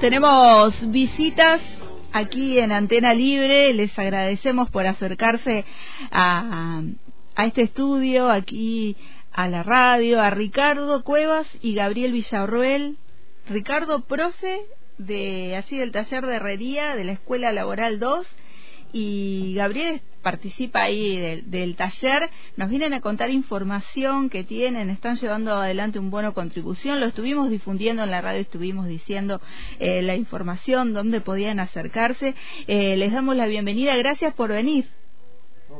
Tenemos visitas aquí en Antena Libre. Les agradecemos por acercarse a, a este estudio, aquí a la radio, a Ricardo Cuevas y Gabriel Villarruel. Ricardo, profe de así del taller de herrería de la Escuela Laboral 2 y Gabriel participa ahí del, taller, nos vienen a contar información que tienen, están llevando adelante un bono contribución, lo estuvimos difundiendo en la radio, estuvimos diciendo eh, la información, dónde podían acercarse. Eh, les damos la bienvenida, gracias por venir.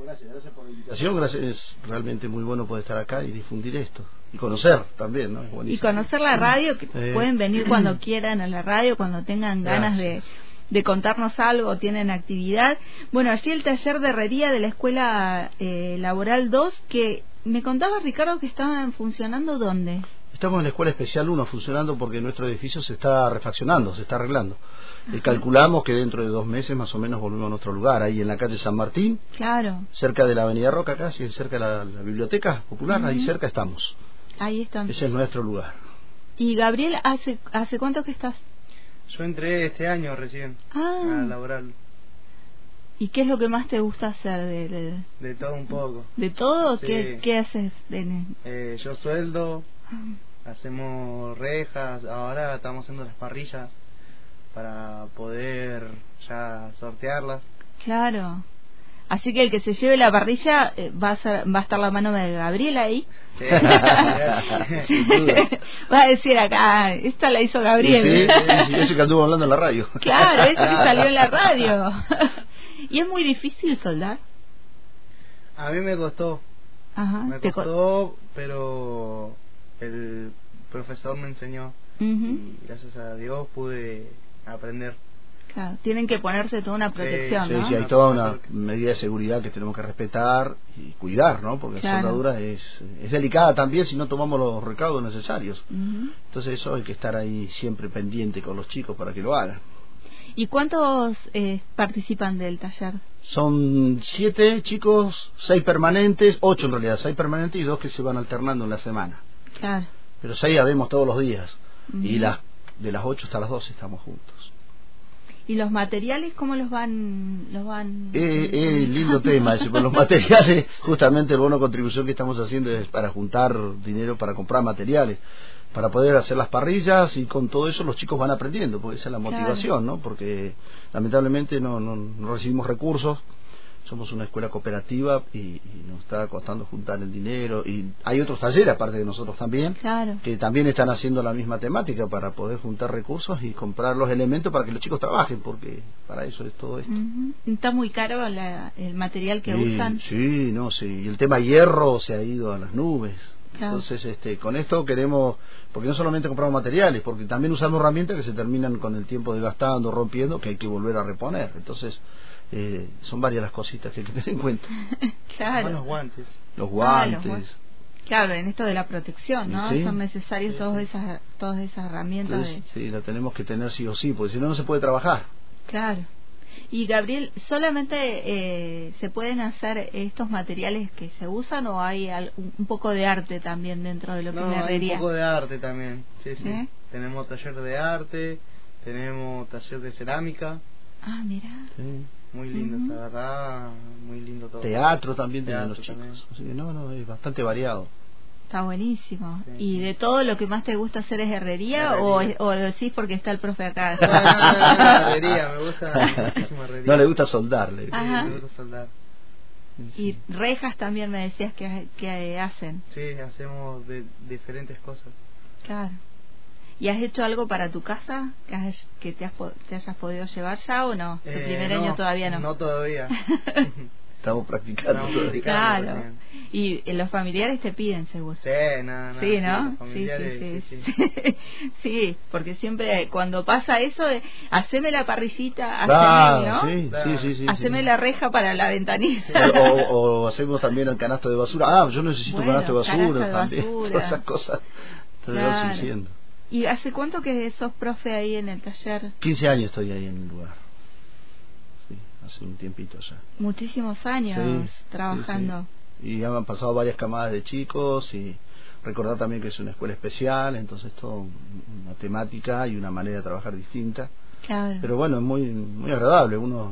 gracias, gracias por la invitación, gracias, es realmente muy bueno poder estar acá y difundir esto. Y conocer también, ¿no? y conocer la radio, que pueden venir cuando quieran a la radio, cuando tengan ganas de de contarnos algo, tienen actividad. Bueno, allí el taller de herrería de la Escuela eh, Laboral 2, que me contaba Ricardo que estaban funcionando dónde. Estamos en la Escuela Especial 1 funcionando porque nuestro edificio se está refaccionando, se está arreglando. Y calculamos que dentro de dos meses más o menos volvemos a nuestro lugar, ahí en la calle San Martín, claro. cerca de la Avenida Roca, casi cerca de la, Biblioteca Popular, ahí cerca estamos. Ahí están. Ese es nuestro lugar. ¿Y Gabriel, hace, hace cuánto que estás yo entré este año recién ah. a laboral. ¿Y qué es lo que más te gusta hacer? De, de... todo un poco. ¿De todo? ¿Qué, ¿Qué, haces? Eh, yo sueldo, ah. hacemos rejas, ahora estamos haciendo las parrillas para poder ya sortearlas. Claro. Así que el que se lleve la parrilla eh, va, a va a estar la mano de Gabriel ahí. Sí, va a decir acá, esta la hizo Gabriel. Sí, sí, ese que anduvo hablando en la radio. Claro, ese que salió en la radio. ¿Y es muy difícil soldar? A mí me costó. Ajá, me costó, pero el profesor me enseñó. Y gracias a Dios pude aprender tienen que ponerse toda una protección, sí, Sí, hay toda una medida de seguridad que tenemos que respetar y cuidar, ¿no? Porque la soldadura es, es delicada también si no tomamos los recaudos necesarios. Entonces eso hay que estar ahí siempre pendiente con los chicos para que lo hagan. ¿Y cuántos eh, participan del taller? Son siete chicos, seis permanentes, ocho en realidad, seis permanentes y dos que se van alternando en la semana. Claro. Pero seis ya vemos todos los días. Y las de las ocho hasta las doce estamos juntos. ¿Y los materiales cómo los van los van eh, eh lindo tema ese, con los materiales, justamente el bono contribución que estamos haciendo es para juntar dinero para comprar materiales, para poder hacer las parrillas y con todo eso los chicos van aprendiendo, porque esa es la motivación, ¿no? Porque lamentablemente no, no, no recibimos recursos somos una escuela cooperativa y, nos está costando juntar el dinero. Y hay otros talleres aparte de nosotros también que también están haciendo la misma temática para poder juntar recursos y comprar los elementos para que los chicos trabajen porque para eso es todo esto. Está muy caro el material que usan. sí no sí. Y el tema hierro se ha ido a las nubes. Entonces, este, con esto queremos, porque no solamente compramos materiales, porque también usamos herramientas que se terminan con el tiempo desgastando, rompiendo, que hay que volver a reponer. Entonces, eh, son varias las cositas que hay que tener en cuenta. claro. los guantes. Los guantes. claro, en esto de la protección, ¿no? Son necesarios todas esas todas esas herramientas. Sí, la tenemos que tener sí o sí, porque si no, no se puede trabajar. Claro. Y Gabriel, ¿solamente eh, se pueden hacer estos materiales que se usan o hay un poco de arte también dentro de lo que es la herrería? Hay un poco de arte también, sí, sí. ¿Eh? Tenemos taller de arte, tenemos taller de cerámica. Ah, mira. Sí. Muy lindo, la verdad, muy lindo todo. Teatro también tienen los chicos. Así que no, no, es bastante variado. Está buenísimo. ¿Y de todo lo que más te gusta hacer es herrería, O, o decís porque está el profe acá? No, no, no, herrería, me gusta muchísimo herrería. No le gusta soldarle. Sí, me gusta soldar. Y rejas también me decías que, que hacen. Sí, hacemos de diferentes cosas. Claro. ¿Y has hecho algo para tu casa que, has, que te, has, te hayas podido llevar ya o no? ¿Tu eh, primer año todavía no? No todavía. Estamos practicando. claro. Y los familiares te piden, seguro. Sí. Sí, ¿no? Sí, sí, sí. Sí, porque siempre cuando pasa eso, de, haceme la parrillita, haceme, ¿no? Sí, sí, sí, Haceme la reja para la ventanilla. O, hacemos también el canasto de basura. Ah, yo necesito un canasto de basura también. Todas esas cosas te claro. vas ¿Y hace cuánto que sos profe ahí en el taller? 15 años estoy ahí en el lugar. Sí, hace un tiempito ya. Muchísimos años trabajando. y ya han pasado varias camadas de chicos y recordar también que es una escuela especial, entonces todo una temática y una manera de trabajar distinta. Claro. Pero bueno, es muy muy agradable, uno a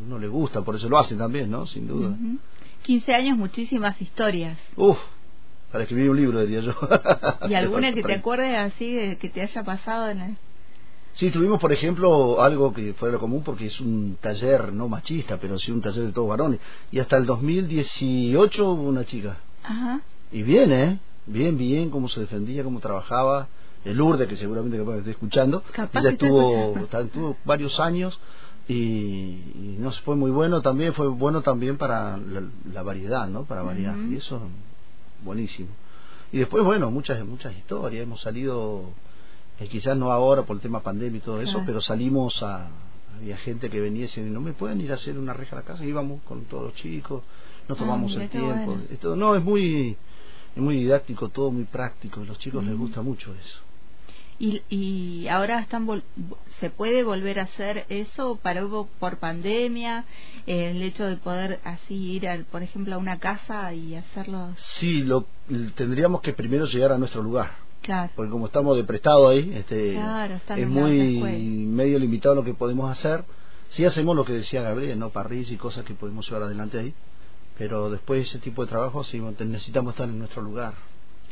uno le gusta, por eso lo hacen también, ¿no? Sin duda. Ujú. 15 años, muchísimas historias. Uf, para escribir un libro, diría yo. ¿Y alguna que te acuerdes así, de que te haya pasado en el... Sí, tuvimos, por ejemplo, algo que fue lo común porque es un taller no machista, pero sí un taller de todos varones. Y hasta el 2018 hubo una chica. Ajá. Y bien, ¿eh? Bien, bien, cómo se defendía, cómo trabajaba. El Lourdes, que seguramente capaz que esté escuchando. Capaz ella estuvo, estuvo varios años y, y no fue muy bueno también, fue bueno también para la, la variedad, ¿no? Para variar. Ujú. Y eso, buenísimo. Y después, bueno, muchas muchas historias. Hemos salido, eh, quizás no ahora por el tema pandemia y todo eso, Claro. pero salimos a... Había gente que venía y decía, no me pueden ir a hacer una reja a la casa, íbamos con todos los chicos, no Ah, tomamos el tiempo. bueno. Esto, no, es muy, es muy didáctico, todo muy práctico, a los chicos les gusta mucho eso. Y, y ahora están vol- se puede volver a hacer eso para por pandemia eh, el hecho de poder así ir al, por ejemplo a una casa y hacerlo Sí, lo, tendríamos que primero llegar a nuestro lugar, claro porque como estamos de prestado ahí, este, Claro, es muy medio limitado lo que podemos hacer. Sí hacemos lo que decía Gabriel, ¿no? Parrilla y cosas que podemos llevar adelante ahí, pero después ese tipo de trabajo sí necesitamos estar en nuestro lugar.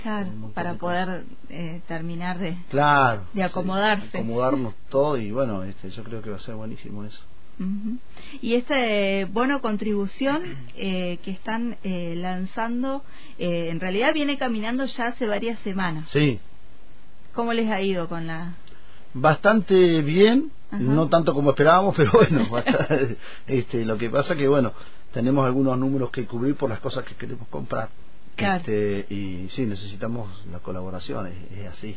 Claro para de poder eh, terminar de Claro. De acomodarse. sí, acomodarnos todo y bueno, este, yo creo que va a ser buenísimo eso. Ujú. Y este bono contribución eh, que están eh, lanzando, eh, en realidad viene caminando ya hace varias semanas. Sí, ¿Cómo les ha ido con la...? bastante bien, Ajá. no tanto como esperábamos, pero bueno, este, lo que pasa que bueno, tenemos algunos números que cubrir por las cosas que queremos comprar. Claro. Este, y sí, necesitamos la colaboración, es, es así.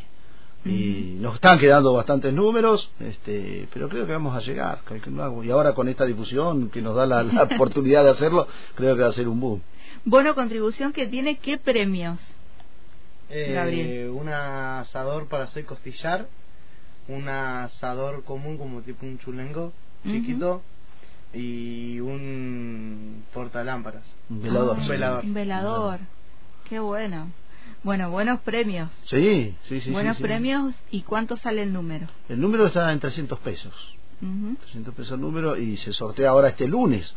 Y nos están quedando bastantes números, este, pero creo que vamos a llegar. Y ahora con esta difusión que nos da la, la oportunidad de hacerlo, creo que va a ser un boom. Bono contribución que tiene qué premios? Eh, Gabriel. Un asador para hacer costillar, un asador común como tipo un chulengo chiquito y un portalámparas. Un velador. Ah, Un velador. Un velador. Qué bueno. Bueno, buenos premios. Sí, sí, sí. buenos sí, sí. premios. ¿Y cuánto sale el número? El número está en 300 pesos. Ujú. 300 pesos el número y se sortea ahora este lunes.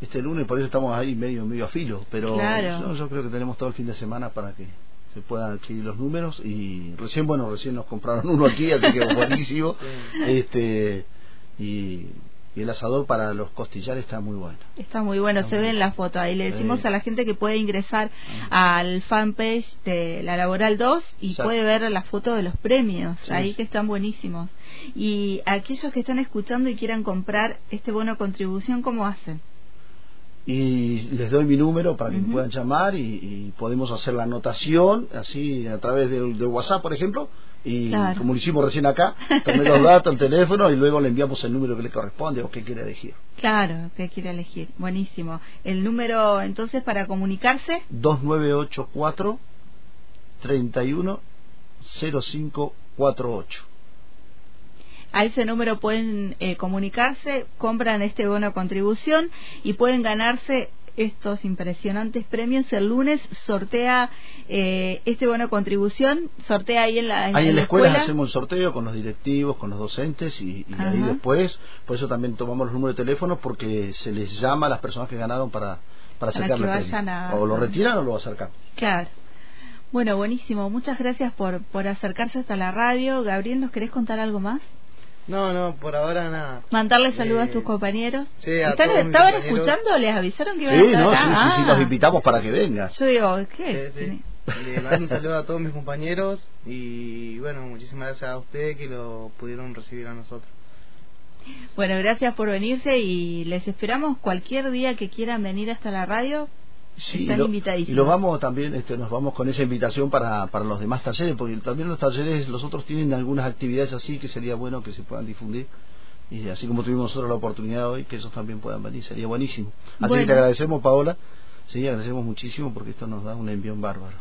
Este lunes, por eso estamos ahí medio medio a filo. Pero Claro. yo, yo creo que tenemos todo el fin de semana para que se puedan adquirir los números. Y recién, bueno, recién nos compraron uno aquí, así que buenísimo. Sí. este y, y el asador para los costillares está muy bueno. Está muy bueno, Está se muy ve en bueno. la foto. Ahí le Sí. decimos a la gente que puede ingresar al fanpage de la Laboral 2 y Exacto. puede ver la foto de los premios, Sí. ahí que están buenísimos. Y aquellos que están escuchando y quieran comprar este bono contribución, ¿cómo hacen? y les doy mi número para que me puedan llamar y, y podemos hacer la anotación así a través de, de WhatsApp por ejemplo y Claro. como lo hicimos recién acá tomé los datos el teléfono y luego le enviamos el número que le corresponde o que quiere elegir Claro, que quiere elegir. Buenísimo. El número entonces para comunicarse, 2984 31 0548 a ese número pueden eh, comunicarse, compran este bono contribución y pueden ganarse estos impresionantes premios. El lunes sortea eh, este bono contribución, sortea ahí en la, Ahí en la escuela, hacemos el sorteo con los directivos, con los docentes y, y ahí después, por eso también tomamos los números de teléfono porque se les llama a las personas que ganaron para, para Para acercarle que el premio. vayan a- O lo retiran o lo acercamos. Claro. Bueno, buenísimo. Muchas gracias por, por acercarse hasta la radio. Gabriel, ¿nos querés contar algo más? No, no, por ahora nada. Mandarle saludos Eh, a tus compañeros. sí, a ¿Están- todos ¿Estaban compañeros. escuchando? ¿Les avisaron que iban a Sí, estar no, sí, acá? sí, sí, Ah. los invitamos para que vengan. Yo digo, ¿qué? Sí, sí. Le mando un saludo a todos mis compañeros y bueno, muchísimas gracias a ustedes que lo pudieron recibir a nosotros. Bueno, gracias por venirse y les esperamos cualquier día que quieran venir hasta la radio. Sí, Están y lo- invitadísimos. Y los vamos también, este, nos vamos con esa invitación para, para los demás talleres, porque también los talleres, los otros tienen algunas actividades así que sería bueno que se puedan difundir. Y así como tuvimos nosotros la oportunidad hoy, que esos también puedan venir, sería buenísimo. Así Bueno. que te agradecemos, Paola. Sí, agradecemos muchísimo porque esto nos da un envión bárbaro.